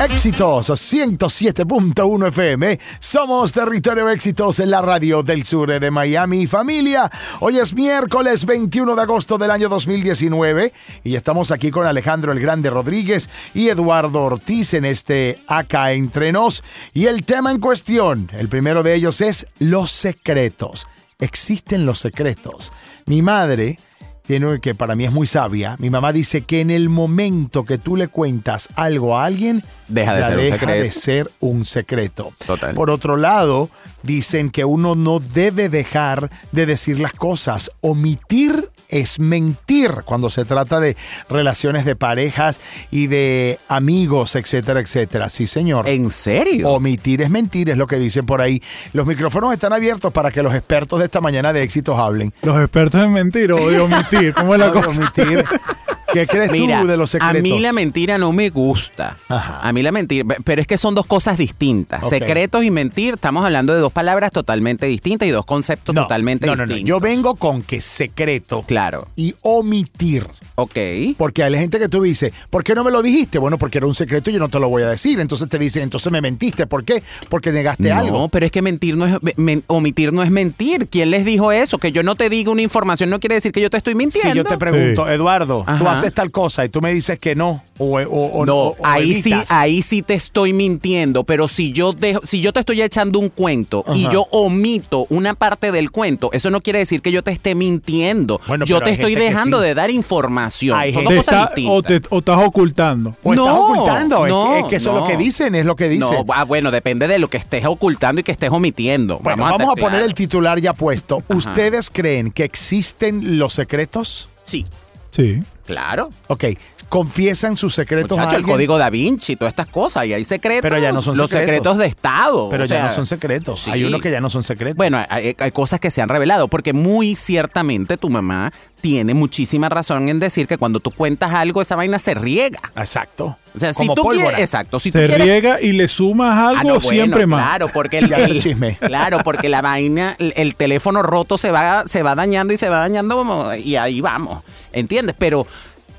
Éxitos 107.1 FM. Somos Territorio Éxitos en la radio del sur de Miami. Familia, hoy es miércoles 21 de agosto del año 2019 y estamos aquí con Alejandro el Grande Rodríguez y Eduardo Ortiz en este Acá Entre Nos. Y el tema en cuestión, el primero de ellos es los secretos. Existen los secretos. Mi madre tiene que para mí es muy sabia. Mi mamá dice que en el momento que tú le cuentas algo a alguien, Deja de ser un deja secreto. de ser un secreto. Total. Por otro lado, dicen que uno no debe dejar de decir las cosas. Omitir es mentir cuando se trata de relaciones de parejas y de amigos, etcétera, etcétera. Sí, señor. ¿En serio? Omitir es mentir, es lo que dicen por ahí. Los micrófonos están abiertos para que los expertos de esta mañana de éxitos hablen. Los expertos en mentir o de omitir. ¿Cómo es la No, de cosa? omitir. ¿Qué crees Mira, tú de los secretos? a mí la mentira no me gusta. Ajá. A mí la mentira, pero es que son dos cosas distintas. Secretos y mentir, estamos hablando de dos palabras totalmente distintas y dos conceptos no, totalmente no, no, no. distintos. Yo vengo con que secreto Claro. y omitir. Ok. Porque hay gente que tú dices, ¿por qué no me lo dijiste? Bueno, porque era un secreto y yo no te lo voy a decir. Entonces te dicen, entonces me mentiste. ¿Por qué? Porque negaste No, algo. pero es que mentir no es men- omitir no es mentir. ¿Quién les dijo eso? Que yo no te diga una información no quiere decir que yo te estoy mintiendo. Si yo te pregunto, Sí. Eduardo, tú Ajá. Haces tal cosa y tú me dices que no, o, o- o- no, o- o ahí sí, ahí sí te estoy mintiendo, pero si yo dejo, si yo te estoy echando un cuento y yo omito una parte del cuento, eso no quiere decir que yo te esté mintiendo. Bueno, yo te estoy dejando sí. de dar información. Hay Son gente- dos cosas está- distintas. o, te, o estás ocultando. O estás No, ocultando. No, que- es que eso es lo no. que dicen, es lo que dicen. No, ah, bueno, depende de lo que estés ocultando y que estés omitiendo. Bueno, vamos, a, poner el titular ya puesto. ¿Ustedes creen que existen los secretos? Sí, Sí. Claro. Ok, confiesan sus secretos a Muchacho, el alguien? código da Vinci, todas estas cosas, y hay secretos. Pero ya no son Los secretos. secretos de Estado. Pero o ya sea, no son secretos. sí. Hay unos que ya no son secretos. Bueno, hay, hay cosas que se han revelado, porque muy ciertamente tu mamá tiene muchísima razón en decir que cuando tú cuentas algo, esa vaina se riega. Exacto. O sea, si Como tú pólvora. quieres, exacto, si tú Se quieres- riega y le sumas Ah, algo no, bueno, siempre más. Claro, porque el, Ya es el- chisme. claro, porque la vaina, el, el teléfono roto se va, se va dañando y se va dañando y ahí vamos, ¿entiendes? Pero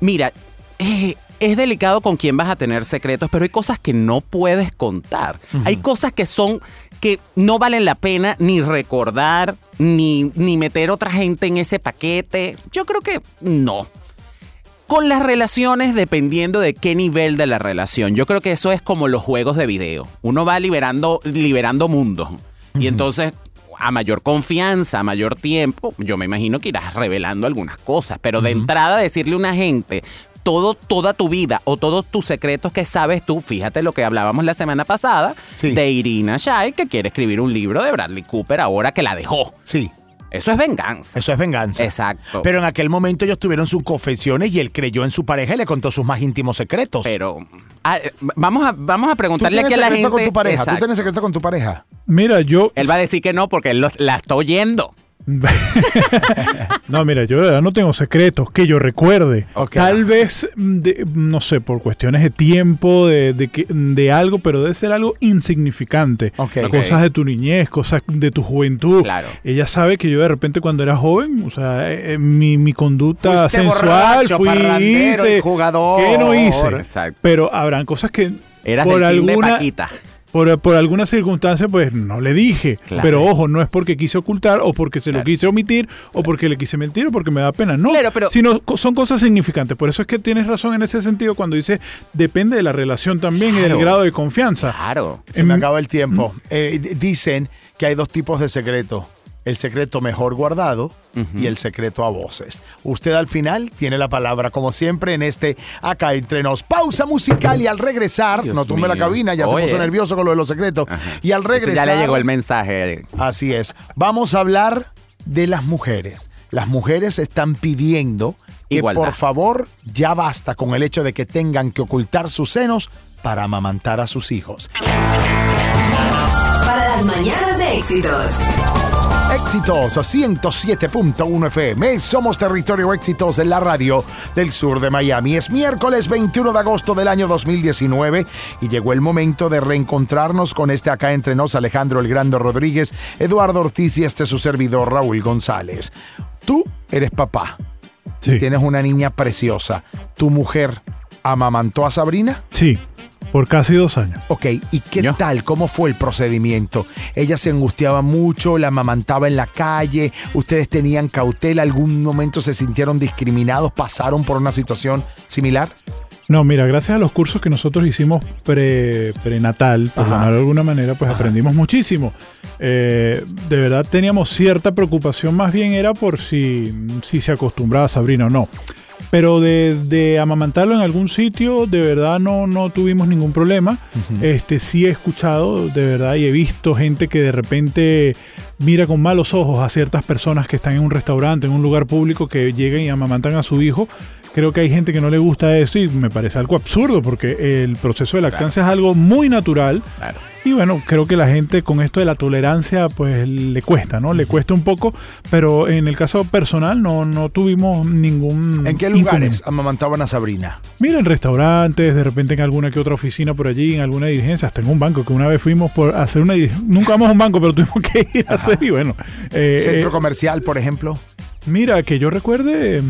mira, eh, es delicado con quién vas a tener secretos, pero hay cosas que no puedes contar. Hay cosas que son que no valen la pena ni recordar, ni, ni meter otra gente en ese paquete. Yo creo que no. Con las relaciones, dependiendo de qué nivel de la relación. Yo creo que eso es como los juegos de video. Uno va liberando, liberando mundos. Y entonces, a mayor confianza, a mayor tiempo, yo me imagino que irás revelando algunas cosas. Pero de entrada, decirle a una gente todo, toda tu vida o todos tus secretos que sabes tú, fíjate lo que hablábamos la semana pasada Sí. de Irina Shayk, que quiere escribir un libro de Bradley Cooper ahora que la dejó. Sí, Eso es venganza. eso es venganza. Exacto. Pero en aquel momento ellos tuvieron sus confesiones y él creyó en su pareja y le contó sus más íntimos secretos. Pero ah, eh, vamos a vamos a ¿Tú preguntarle tienes aquí a la secreto gente. con tu pareja? ¿Tú tienes secreto con tu pareja? Mira, yo. Él va a decir que no porque él lo- la está oyendo. no, mira, yo de verdad no tengo secretos que yo recuerde. Tal vez, mm, de- no sé, por cuestiones de tiempo, de, de, que- de algo, pero debe ser algo insignificante. Ok. Cosas de tu niñez, cosas de tu juventud. Claro. Ella sabe que yo de repente cuando era joven, o sea, eh, eh, mi, mi conducta Fuiste sensual, borracho, fui, y jugador. ¿qué no hice? Exacto. Pero habrán cosas que Eras por de alguna Paquita. Por, por alguna circunstancia, pues no le dije. Claro. Pero ojo, no es porque quise ocultar o porque se lo quise omitir o porque le quise mentir o porque me da pena. No, Claro, pero- sino son cosas significantes. Por eso es que tienes razón en ese sentido cuando dice depende de la relación también y del grado de confianza. Claro. Se me acaba el tiempo. Eh, d- dicen que hay dos tipos de secreto. El secreto mejor guardado y el secreto a voces. Usted al final tiene la palabra, como siempre, en este Acá Entre Nos. Pausa musical y al regresar, Dios no tumbe la cabina, ya Oye. se puso nervioso con lo de los secretos. Y al Eso regresar. ya le llegó el mensaje. Así es. Vamos a hablar de las mujeres. Las mujeres están pidiendo que Igualdad. por favor ya basta con el hecho de que tengan que ocultar sus senos para amamantar a sus hijos. Para las mañanas de éxitos. Éxitos 107.1 FM. Somos Territorio Éxitos en la radio del sur de Miami. Es miércoles 21 de agosto del año 2019 y llegó el momento de reencontrarnos con este acá entre nos Alejandro El Grande Rodríguez, Eduardo Ortiz y este su servidor Raúl González. Tú eres papá. Sí. Tienes una niña preciosa. ¿Tu mujer amamantó a Sabrina? Sí. Por casi dos años. Ok, ¿y qué tal? ¿Cómo fue el procedimiento? Ella se angustiaba mucho, la amamantaba en la calle, ustedes tenían cautela, algún momento se sintieron discriminados, pasaron por una situación similar. No, mira, gracias a los cursos que nosotros hicimos pre, prenatal, por Ajá. llamarlo de alguna manera, pues aprendimos muchísimo. Eh, de verdad teníamos cierta preocupación, más bien era por si, si se acostumbraba Sabrina o no. Pero de, de amamantarlo en algún sitio, de verdad no, no tuvimos ningún problema. Este sí he escuchado, de verdad, y he visto gente que de repente mira con malos ojos a ciertas personas que están en un restaurante, en un lugar público, que llegan y amamantan a su hijo. Creo que hay gente que no le gusta eso y me parece algo absurdo porque el proceso de lactancia es algo muy natural. Claro. Y bueno, creo que la gente con esto de la tolerancia, pues le cuesta, ¿no? Le cuesta un poco, pero en el caso personal no, no tuvimos ningún. ¿En qué lugares amamantaban a Sabrina? Mira, en restaurantes, de repente en alguna que otra oficina por allí, en alguna dirigencia, hasta en un banco, que una vez fuimos por hacer una. Nunca vamos a un banco, pero tuvimos que ir a hacer y bueno. eh, ¿Centro eh, comercial, por ejemplo? mira, que yo recuerde.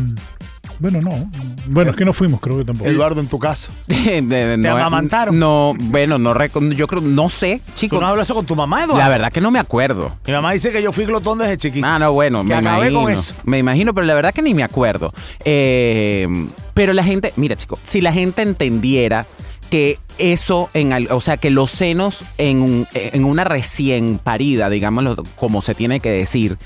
Bueno, no. Bueno, es que no fuimos, creo que tampoco. Eduardo, en tu caso. De- no, amamantaron? No, bueno, no reco- yo creo, no sé, ¿Tú chicos. no hablas eso con tu mamá, Eduardo? La verdad que no me acuerdo. Mi mamá dice que yo fui glotón desde chiquito. Ah, no, bueno, Que me acabé imagino. con eso. Me imagino, pero la verdad que ni me acuerdo. Eh, pero la gente, mira, chicos, si la gente entendiera que eso, en, al- o sea, que los senos en, un- en una recién parida, digámoslo como se tiene que decir,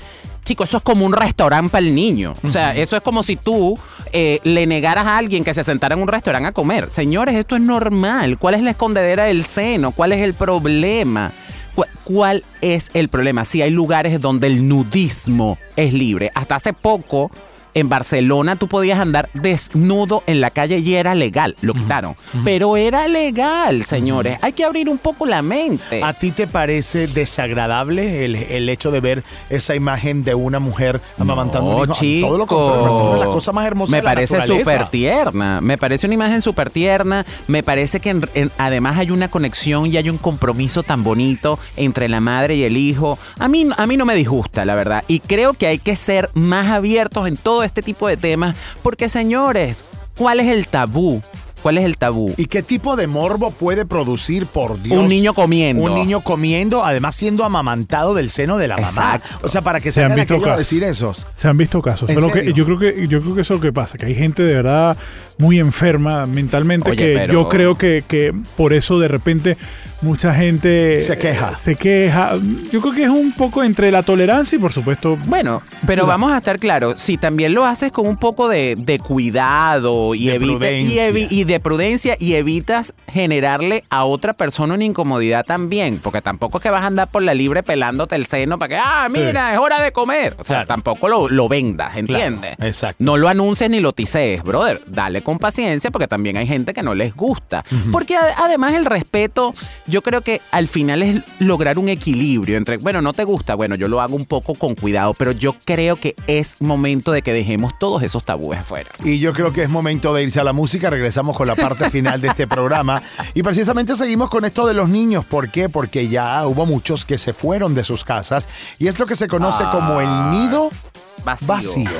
chicos, eso es como un restaurante para el niño. O sea, eso es como si tú eh, le negaras a alguien que se sentara en un restaurante a comer. Señores, esto es normal. ¿Cuál es la escondedera del seno? ¿Cuál es el problema? ¿Cu- ¿Cuál es el problema? Si hay lugares donde el nudismo es libre. Hasta hace poco, en Barcelona, tú podías andar desnudo en la calle y era legal. Lo quitaron. Pero era legal, señores. Hay que abrir un poco la mente. ¿A ti te parece desagradable el, el hecho de ver esa imagen de una mujer amamantando No, un hijo? Chico. Todo lo contrario, las cosas más hermosas Me de la parece súper tierna. Me parece una imagen súper tierna. Me parece que en- en- además hay una conexión y hay un compromiso tan bonito entre la madre y el hijo. A mí, a mí no me disgusta, la verdad. Y creo que hay que ser más abiertos en todo este tipo de temas. Porque, señores, ¿cuál es el tabú? ¿Cuál es el tabú? ¿Y qué tipo de morbo puede producir, por Dios? Un niño comiendo. Un niño comiendo, además siendo amamantado del seno de la mamá. Exacto. O sea, para que Se se han visto casos. decir esos. Se han visto casos. Yo creo que yo creo que eso es lo que pasa, que hay gente de verdad muy enferma mentalmente Oye, que pero- yo creo que, que por eso de repente mucha gente Se queja. Se queja. Yo creo que es un poco entre la tolerancia y por supuesto Bueno, pero vamos a estar claros, si también lo haces con un poco de, de cuidado y, De evita- y, prudencia. evi- y de prudencia y evitas generarle a otra persona una incomodidad también, porque tampoco es que vas a andar por la libre pelándote el seno para que, ah, mira, es hora de comer. O sea, Claro. tampoco lo, lo vendas, ¿entiendes? Claro, exacto. No lo anuncies ni lo tisees, brother. Dale con paciencia porque también hay gente que no les gusta. Porque además el respeto, yo creo que al final es lograr un equilibrio entre, bueno, no te gusta, bueno, yo lo hago un poco con cuidado, pero yo creo que es momento de que dejemos todos esos tabúes afuera. Y yo creo que es momento de irse a la música. Regresamos con la parte final de este programa. Y precisamente seguimos con esto de los niños. ¿Por qué? Porque ya hubo muchos que se fueron de sus casas. Y es lo que se conoce como el nido Vacío. vacío.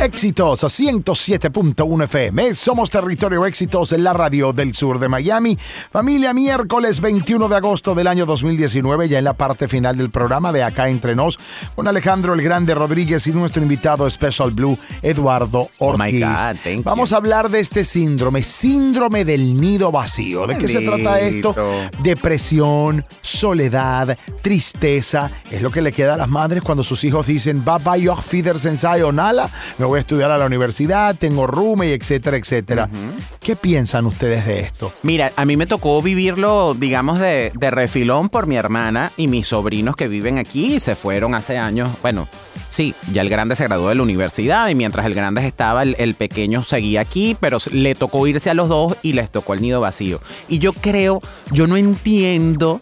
Exitoso 107.1 FM. Somos Territorio Éxitos en la radio del sur de Miami. Familia, miércoles 21 de agosto del año 2019, ya en la parte final del programa de Acá Entre Nos, con Alejandro el Grande Rodríguez y nuestro invitado Special Blue, Eduardo Oh Ortiz. God. Vamos a hablar de este síndrome, síndrome del nido vacío. ¿De qué se trata esto? Depresión, soledad, tristeza. Es lo que le queda a las madres cuando sus hijos dicen, bye bye, sensei o nala, me voy a estudiar a la universidad, tengo rume, etcétera, etcétera. ¿Qué piensan ustedes de esto? Mira, a mí me tocó vivirlo, digamos, de, de refilón por mi hermana y mis sobrinos que viven aquí y se fueron hace años. Bueno, sí, ya el grande se graduó de la universidad y mientras el grande estaba, el, el pequeño seguía aquí, pero le tocó irse a los dos y les tocó el nido vacío. Y yo creo, yo no entiendo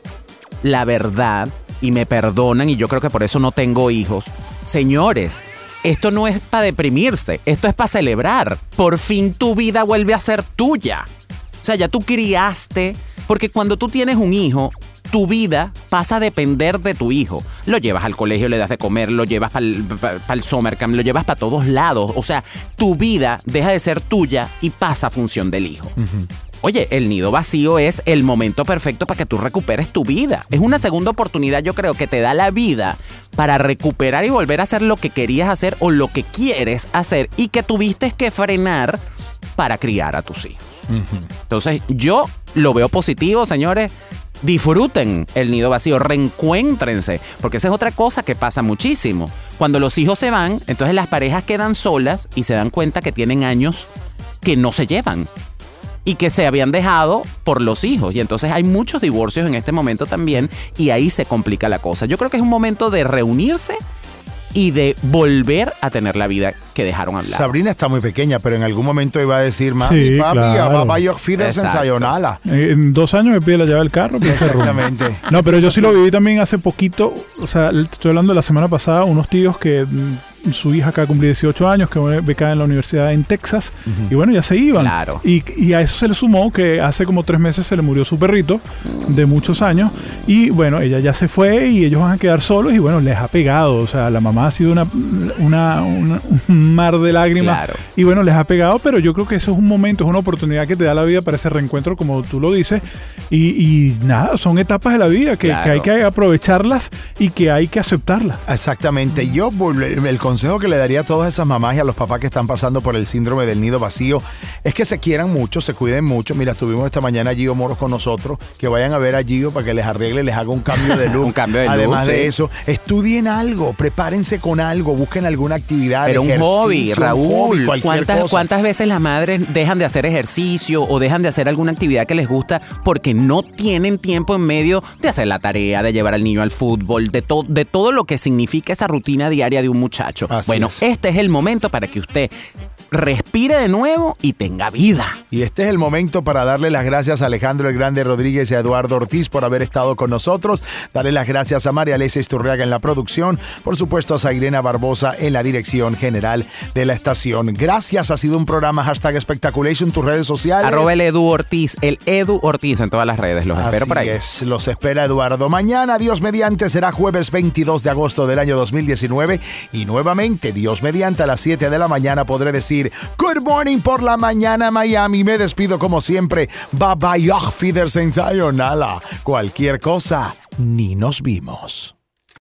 la verdad y me perdonan y yo creo que por eso no tengo hijos. Señores, esto no es para deprimirse, esto es para celebrar. Por fin tu vida vuelve a ser tuya. O sea, ya tú criaste, porque cuando tú tienes un hijo, tu vida pasa a depender de tu hijo. Lo llevas al colegio, le das de comer, lo llevas para el summer camp, lo llevas para todos lados. O sea, tu vida deja de ser tuya y pasa a función del hijo. Oye, el nido vacío es el momento perfecto para que tú recuperes tu vida. Es una segunda oportunidad, yo creo, que te da la vida para recuperar y volver a hacer lo que querías hacer o lo que quieres hacer y que tuviste que frenar para criar a tus hijos. Entonces, yo lo veo positivo, señores. Disfruten el nido vacío, reencuéntrense, porque esa es otra cosa que pasa muchísimo. Cuando los hijos se van, entonces las parejas quedan solas y se dan cuenta que tienen años que no se llevan y que se habían dejado por los hijos. Y entonces hay muchos divorcios en este momento también y ahí se complica la cosa. Yo creo que es un momento de reunirse y de volver a tener la vida que dejaron hablar. Sabrina está muy pequeña, pero en algún momento iba a decir, mami, Sí, papi, claro. papá, yo en. Sayonara. En dos años me pide la llave del carro. pues. Exactamente. No, pero yo sí lo viví también hace poquito. O sea, estoy hablando de la semana pasada, unos tíos que mm, su hija acaba de cumplir 18 años, que becada en la universidad en Texas, y bueno, ya se iban. Claro. Y, y a eso se le sumó que hace como tres meses se le murió su perrito de muchos años, y bueno, ella ya se fue y ellos van a quedar solos, y bueno, les ha pegado. O sea, la mamá ha sido una, una- una- un mar de lágrimas. Claro. Y bueno, les ha pegado, pero yo creo que eso es un momento, es una oportunidad que te da la vida para ese reencuentro, como tú lo dices. Y, y nada, son etapas de la vida que, Claro. que hay que aprovecharlas y que hay que aceptarlas. Exactamente. Yo el consejo que le daría a todas esas mamás y a los papás que están pasando por el síndrome del nido vacío es que se quieran mucho, se cuiden mucho. Mira, estuvimos esta mañana a Gio Moros con nosotros, que vayan a ver a Gio para que les arregle, les haga un cambio de look. Un cambio de look, Además de sí. eso, estudien algo, prepárense con algo, busquen alguna actividad. Pero un hobby, un Raúl. hobby, cualquier ¿Cuántas, cosa. ¿Cuántas veces las madres dejan de hacer ejercicio o dejan de hacer alguna actividad que les gusta porque no tienen tiempo en medio de hacer la tarea, de llevar al niño al fútbol, de, to- de todo lo que significa esa rutina diaria de un muchacho? Así bueno, es. este es el momento para que usted respire de nuevo y tenga vida. Y este es el momento para darle las gracias a Alejandro el Grande Rodríguez y a Eduardo Ortiz por haber estado con nosotros. Darle las gracias a María Alesia Isturriaga en la producción. Por supuesto a Zairena Barbosa en la dirección general de la estación. Gracias, ha sido un programa hashtag Spectaculation tus redes sociales. Arroba el Edu Ortiz, el Edu Ortiz en todas las redes. Los espero por ahí. es, los espera Eduardo. Mañana, Dios mediante, será jueves 22 de agosto del año 2019 y nuevamente, Dios mediante, a las 7 de la mañana podré decir Good morning por la mañana Miami. Me despido como siempre. Bye bye, Auf Wiedersehen, sayonara. Cualquier cosa, ni nos vimos.